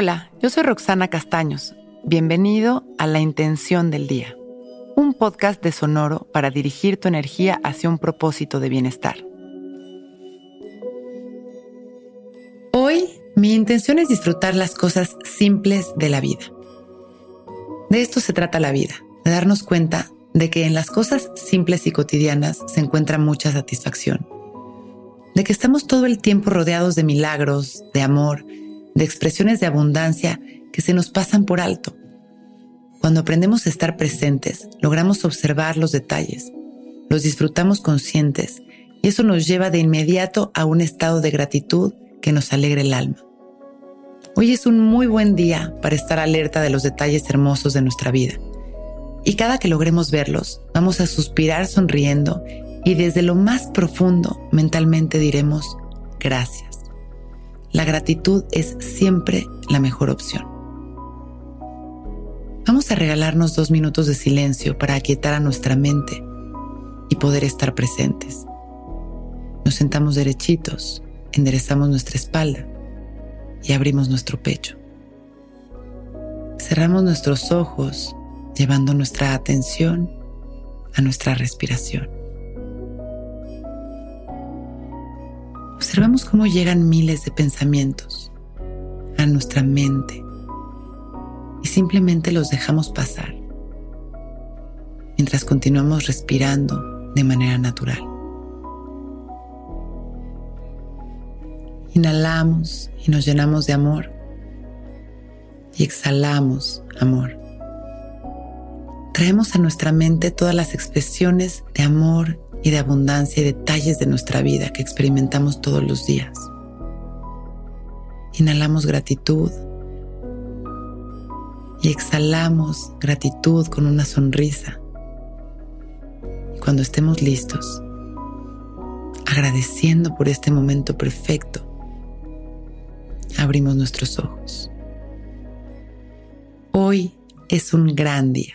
Hola, yo soy Roxana Castaños. Bienvenido a La Intención del Día, un podcast de Sonoro para dirigir tu energía hacia un propósito de bienestar. Hoy mi intención es disfrutar las cosas simples de la vida. De esto se trata la vida, de darnos cuenta de que en las cosas simples y cotidianas se encuentra mucha satisfacción, de que estamos todo el tiempo rodeados de milagros, de amor, de expresiones de abundancia que se nos pasan por alto. Cuando aprendemos a estar presentes, logramos observar los detalles, los disfrutamos conscientes y eso nos lleva de inmediato a un estado de gratitud que nos alegra el alma. Hoy es un muy buen día para estar alerta de los detalles hermosos de nuestra vida. Y cada que logremos verlos, vamos a suspirar sonriendo y desde lo más profundo mentalmente diremos gracias. La gratitud es siempre la mejor opción. Vamos a regalarnos dos minutos de silencio para aquietar a nuestra mente y poder estar presentes. Nos sentamos derechitos, enderezamos nuestra espalda y abrimos nuestro pecho. Cerramos nuestros ojos llevando nuestra atención a nuestra respiración. Observamos cómo llegan miles de pensamientos a nuestra mente y simplemente los dejamos pasar mientras continuamos respirando de manera natural. Inhalamos y nos llenamos de amor y exhalamos amor. Traemos a nuestra mente todas las expresiones de amor y de abundancia y detalles de nuestra vida que experimentamos todos los días. Inhalamos gratitud y exhalamos gratitud con una sonrisa. Y cuando estemos listos, agradeciendo por este momento perfecto, abrimos nuestros ojos. Hoy es un gran día.